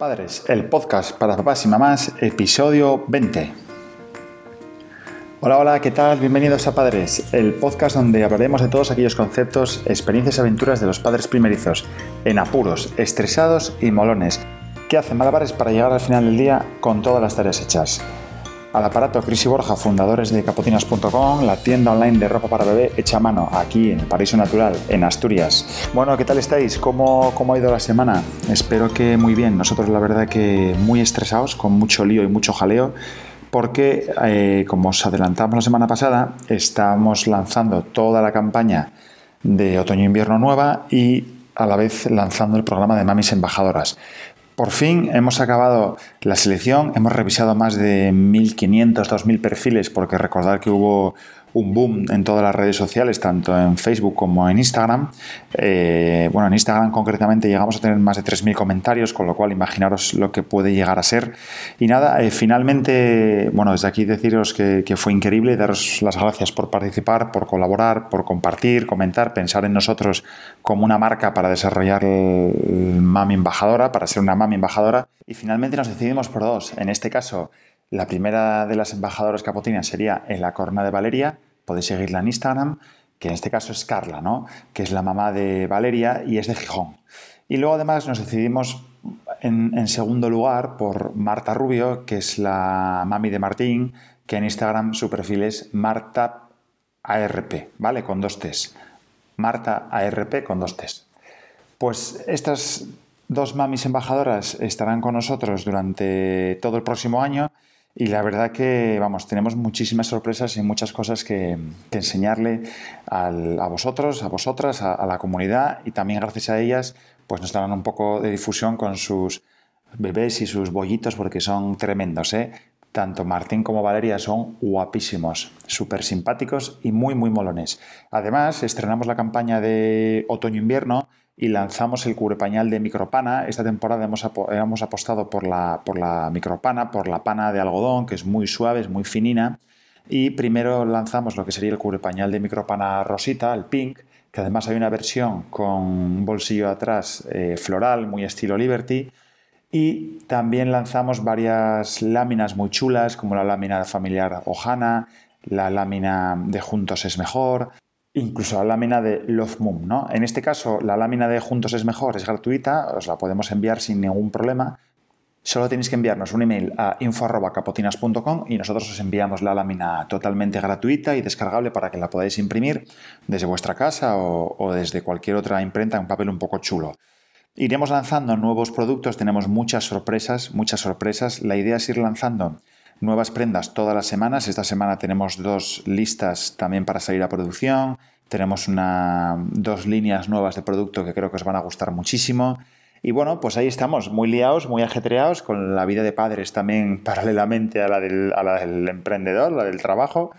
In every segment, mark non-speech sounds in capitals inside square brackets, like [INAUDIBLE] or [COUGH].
Padres, el podcast para papás y mamás, episodio 20. Hola, hola, ¿qué tal? Bienvenidos a Padres, el podcast donde hablaremos de todos aquellos conceptos, experiencias y aventuras de los padres primerizos, en apuros, estresados y molones, que hacen malabares para llegar al final del día con todas las tareas hechas. Al aparato Cris y Borja, fundadores de capotinas.com, la tienda online de ropa para bebé hecha a mano, aquí en el Paraíso Natural, en Asturias. Bueno, ¿qué tal estáis? ¿Cómo, ¿Cómo ha ido la semana? Espero que muy bien. Nosotros la verdad que muy estresados, con mucho lío y mucho jaleo, porque eh, como os adelantamos la semana pasada, estamos lanzando toda la campaña de otoño-invierno nueva y a la vez lanzando el programa de Mamis Embajadoras. Por fin hemos acabado la selección, hemos revisado más de 1.500, 2.000 perfiles, porque recordar que hubo un boom en todas las redes sociales, tanto en Facebook como en Instagram. Eh, bueno, en Instagram concretamente llegamos a tener más de 3.000 comentarios, con lo cual imaginaros lo que puede llegar a ser. Y nada, eh, finalmente, bueno, desde aquí deciros que, fue increíble, daros las gracias por participar, por colaborar, por compartir, comentar, pensar en nosotros como una marca para desarrollar Mami Embajadora, para ser una Mami Embajadora. Y finalmente nos decidimos por dos. En este caso, la primera de las embajadoras capotinas sería en la Corona de Valeria. Podéis seguirla en Instagram, que en este caso es Carla, ¿no? que es la mamá de Valeria y es de Gijón. Y luego además nos decidimos en, segundo lugar por Marta Rubio, que es la mami de Martín, que en Instagram su perfil es Marta ARP, ¿vale? Con dos T's. Marta ARP con dos T's. Pues estas dos mamis embajadoras estarán con nosotros durante todo el próximo año y la verdad que, vamos, tenemos muchísimas sorpresas y muchas cosas que, enseñarle a vosotros, a vosotras, a, la comunidad y también gracias a ellas, pues nos darán un poco de difusión con sus bebés y sus bollitos porque son tremendos, ¿eh? Tanto Martín como Valeria son guapísimos, súper simpáticos y muy, muy molones. Además, estrenamos la campaña de otoño-invierno y lanzamos el cubrepañal de micropana. Esta temporada hemos, hemos apostado por la, por la micropana, por la pana de algodón, que es muy suave, es muy finina. Y primero lanzamos lo que sería el cubrepañal de micropana rosita, el pink, que además hay una versión con un bolsillo atrás eh, floral, muy estilo Liberty. Y también lanzamos varias láminas muy chulas, como la lámina familiar Ojana, la lámina de Juntos es Mejor, incluso la lámina de Love Moon. ¿no? En este caso, la lámina de Juntos es mejor, es gratuita, os la podemos enviar sin ningún problema. Solo tenéis que enviarnos un email a info.capotinas.com y nosotros os enviamos la lámina totalmente gratuita y descargable para que la podáis imprimir desde vuestra casa o, o desde cualquier otra imprenta en papel un poco chulo. Iremos lanzando nuevos productos, tenemos muchas sorpresas, muchas sorpresas. La idea es ir lanzando nuevas prendas todas las semanas. Esta semana tenemos dos listas también para salir a producción. Tenemos una, dos líneas nuevas de producto que creo que os van a gustar muchísimo. Y bueno, pues ahí estamos, muy liados, muy ajetreados, con la vida de padres también [LAUGHS] paralelamente a la del, a la del emprendedor, la del trabajo.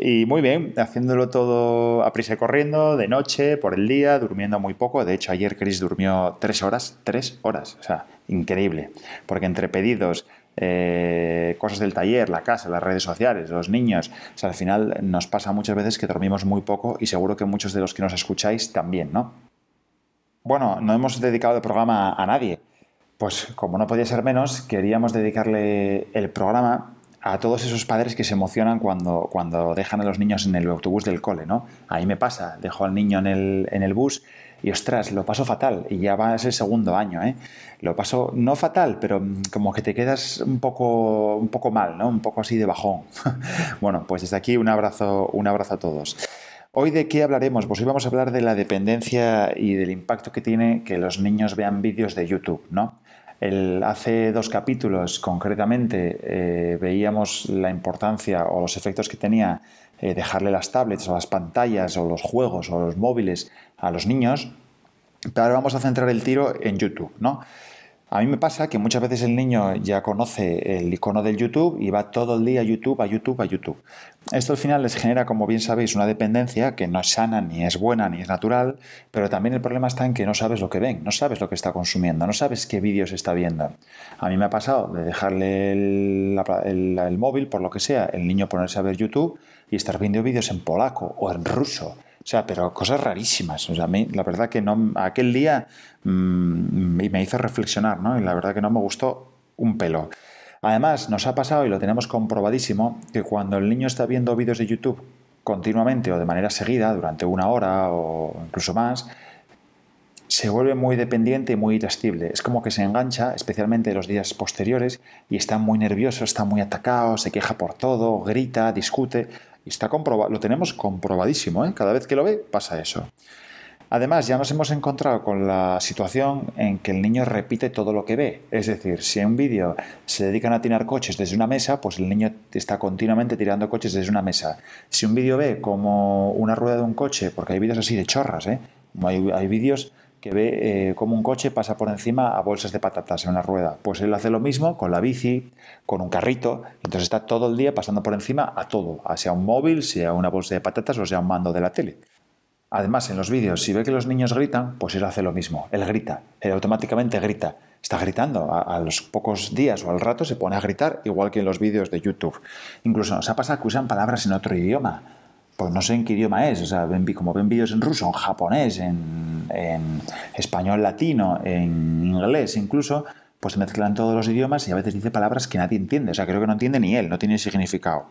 Y muy bien, haciéndolo todo a prisa y corriendo, de noche, por el día, durmiendo muy poco. De hecho, ayer Chris durmió tres horas, tres horas, o sea, increíble. Porque entre pedidos, eh, cosas del taller, la casa, las redes sociales, los niños. O sea, al final nos pasa muchas veces que dormimos muy poco y seguro que muchos de los que nos escucháis también, ¿no? Bueno, no hemos dedicado el programa a nadie. Pues como no podía ser menos, queríamos dedicarle el programa a todos esos padres que se emocionan cuando, cuando dejan a los niños en el autobús del cole, ¿no? Ahí me pasa, dejo al niño en el, en el bus y ostras, lo paso fatal y ya va a ser segundo año, ¿eh? Lo paso no fatal, pero como que te quedas un poco, un poco mal, ¿no? Un poco así de bajón. [LAUGHS] bueno, pues desde aquí un abrazo, un abrazo a todos. Hoy de qué hablaremos? Pues hoy vamos a hablar de la dependencia y del impacto que tiene que los niños vean vídeos de YouTube, ¿no? Hace dos capítulos concretamente eh, veíamos la importancia o los efectos que tenía eh, dejarle las tablets o las pantallas o los juegos o los móviles a los niños, pero ahora vamos a centrar el tiro en YouTube, ¿no? A mí me pasa que muchas veces el niño ya conoce el icono del YouTube y va todo el día a YouTube, a YouTube, a YouTube. Esto al final les genera, como bien sabéis, una dependencia que no es sana, ni es buena, ni es natural, pero también el problema está en que no sabes lo que ven, no sabes lo que está consumiendo, no sabes qué vídeos está viendo. A mí me ha pasado de dejarle el, móvil, por lo que sea, el niño ponerse a ver YouTube y estar viendo vídeos en polaco o en ruso sea, pero cosas rarísimas. O sea, a mí, la verdad que no, aquel día mm, me hizo reflexionar, ¿no? Y la verdad que no me gustó un pelo. Además, nos ha pasado y lo tenemos comprobadísimo que cuando el niño está viendo vídeos de YouTube continuamente o de manera seguida, durante una hora o incluso más, se vuelve muy dependiente y muy irascible. Es como que se engancha, especialmente en los días posteriores, y está muy nervioso, está muy atacado, se queja por todo, grita, discute. Y está comprobado, lo tenemos comprobadísimo, ¿eh? cada vez que lo ve pasa eso. Además, ya nos hemos encontrado con la situación en que el niño repite todo lo que ve. Es decir, si en un vídeo se dedican a tirar coches desde una mesa, pues el niño está continuamente tirando coches desde una mesa. Si un vídeo ve como una rueda de un coche, porque hay vídeos así de chorras, ¿eh? hay, hay vídeos ve eh, como un coche pasa por encima a bolsas de patatas en una rueda. Pues él hace lo mismo con la bici, con un carrito, entonces está todo el día pasando por encima a todo, sea un móvil, sea una bolsa de patatas o sea un mando de la tele. Además, en los vídeos, si ve que los niños gritan, pues él hace lo mismo. Él grita, él automáticamente grita. Está gritando. A, los pocos días o al rato se pone a gritar, igual que en los vídeos de YouTube. Incluso nos ha pasado que usan palabras en otro idioma. Pues no sé en qué idioma es. O sea, como ven vídeos en ruso, en japonés, en, en español latino, en inglés incluso, pues se mezclan todos los idiomas y a veces dice palabras que nadie entiende. O sea, creo que no entiende ni él, no tiene significado.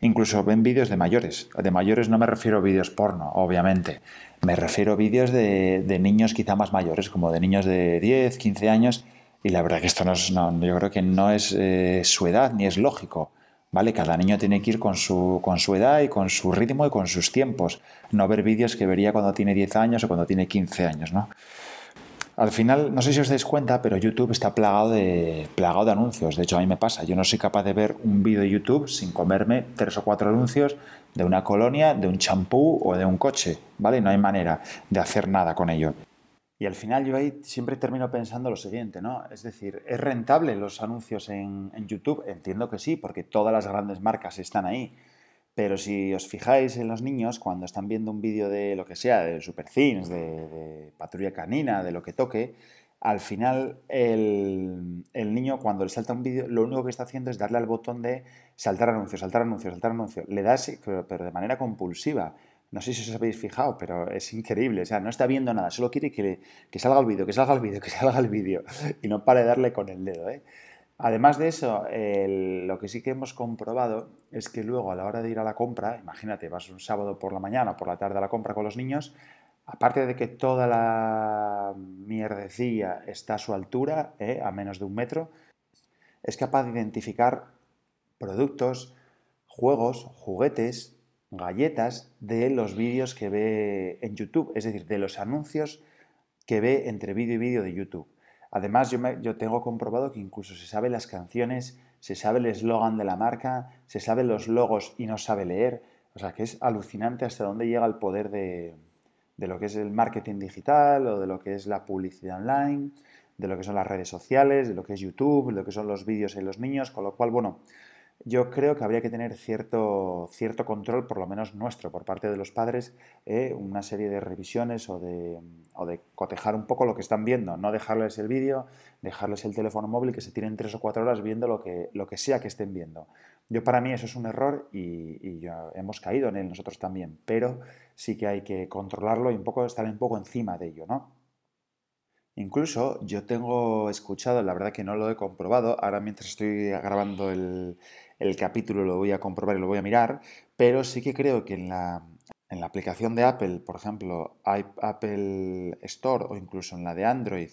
Incluso ven vídeos de mayores. De mayores no me refiero a vídeos porno, obviamente. Me refiero a vídeos de, niños quizá más mayores, como de niños de 10, 15 años. Y la verdad que esto no es, yo creo que no es eh, su edad ni es lógico. ¿Vale? Cada niño tiene que ir con su, con su edad y con su ritmo y con sus tiempos. No ver vídeos que vería cuando tiene 10 años o cuando tiene 15 años, ¿no? Al final, no sé si os dais cuenta, pero YouTube está plagado de, plagado de anuncios. De hecho, a mí me pasa. Yo no soy capaz de ver un vídeo de YouTube sin comerme tres o cuatro anuncios de una colonia, de un champú o de un coche. ¿Vale? No hay manera de hacer nada con ello. Y al final yo ahí siempre termino pensando lo siguiente, ¿no? Es decir, ¿es rentable los anuncios en, YouTube? Entiendo que sí, porque todas las grandes marcas están ahí. Pero si os fijáis en los niños, cuando están viendo un vídeo de lo que sea, de Super de, de, Patrulla Canina, de lo que toque, al final el, niño cuando le salta un vídeo, lo único que está haciendo es darle al botón de saltar anuncio, saltar anuncio, saltar anuncio. Le da, pero de manera compulsiva. No sé si os habéis fijado, pero es increíble. O sea, no está viendo nada, solo quiere que, salga el vídeo, que salga el vídeo, que salga el vídeo. Y no para de darle con el dedo, ¿eh? Además de eso, lo que sí que hemos comprobado es que luego a la hora de ir a la compra, imagínate, vas un sábado por la mañana o por la tarde a la compra con los niños, aparte de que toda la mierdecilla está a su altura, ¿eh? a menos de un metro, es capaz de identificar productos, juegos, juguetes, galletas de los vídeos que ve en YouTube, es decir, de los anuncios que ve entre vídeo y vídeo de YouTube. Además, yo, tengo comprobado que incluso se sabe las canciones, se sabe el eslogan de la marca, se sabe los logos y no sabe leer. O sea, que es alucinante hasta dónde llega el poder de, de lo que es el marketing digital o de lo que es la publicidad online, de lo que son las redes sociales, de lo que es YouTube, de lo que son los vídeos en los niños, con lo cual, bueno, yo creo que habría que tener cierto, cierto control, por lo menos nuestro, por parte de los padres, eh, una serie de revisiones o de, o de, cotejar un poco lo que están viendo, no dejarles el vídeo, dejarles el teléfono móvil que se tiren tres o cuatro horas viendo lo que, lo que sea que estén viendo. Yo para mí eso es un error y, hemos caído en él nosotros también, pero sí que hay que controlarlo y un poco estar un poco encima de ello, ¿no? Incluso yo tengo escuchado, la verdad que no lo he comprobado, ahora mientras estoy grabando el, el capítulo lo voy a comprobar y lo voy a mirar, pero sí que creo que en la, en la aplicación de Apple, por ejemplo, Apple Store o incluso en la de Android,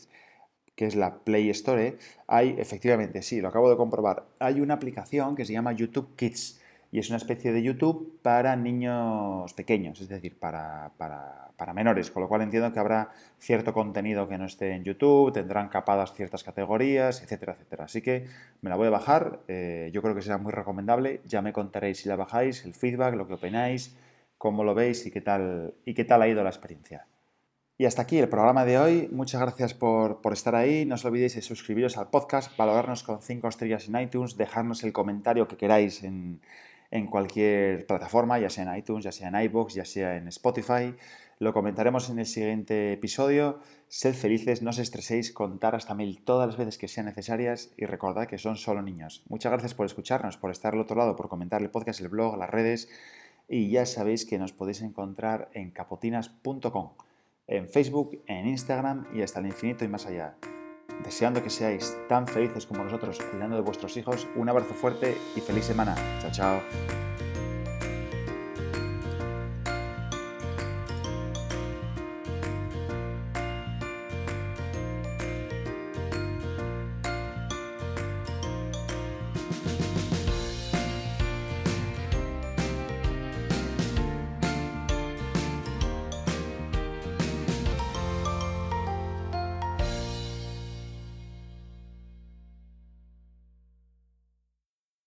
que es la Play Store, hay efectivamente, sí, lo acabo de comprobar, hay una aplicación que se llama YouTube Kids y es una especie de YouTube para niños pequeños, es decir, para, para, menores, con lo cual entiendo que habrá cierto contenido que no esté en YouTube, tendrán capadas ciertas categorías, etcétera, etcétera. Así que me la voy a bajar, eh, yo creo que será muy recomendable, ya me contaréis si la bajáis, el feedback, lo que opináis, cómo lo veis y qué tal, y qué tal ha ido la experiencia. Y hasta aquí el programa de hoy. Muchas gracias por, por, estar ahí. No os olvidéis de suscribiros al podcast, valorarnos con 5 estrellas en iTunes, dejarnos el comentario que queráis en, en cualquier plataforma, ya sea en iTunes, ya sea en iBox, ya sea en Spotify. Lo comentaremos en el siguiente episodio. Sed felices, no os estreséis, contar hasta mil todas las veces que sean necesarias y recordad que son solo niños. Muchas gracias por escucharnos, por estar al otro lado, por comentar el podcast, el blog, las redes y ya sabéis que nos podéis encontrar en capotinas.com, en Facebook, en Instagram y hasta el infinito y más allá. Deseando que seáis tan felices como nosotros cuidando de vuestros hijos, un abrazo fuerte y feliz semana. Chao, chao.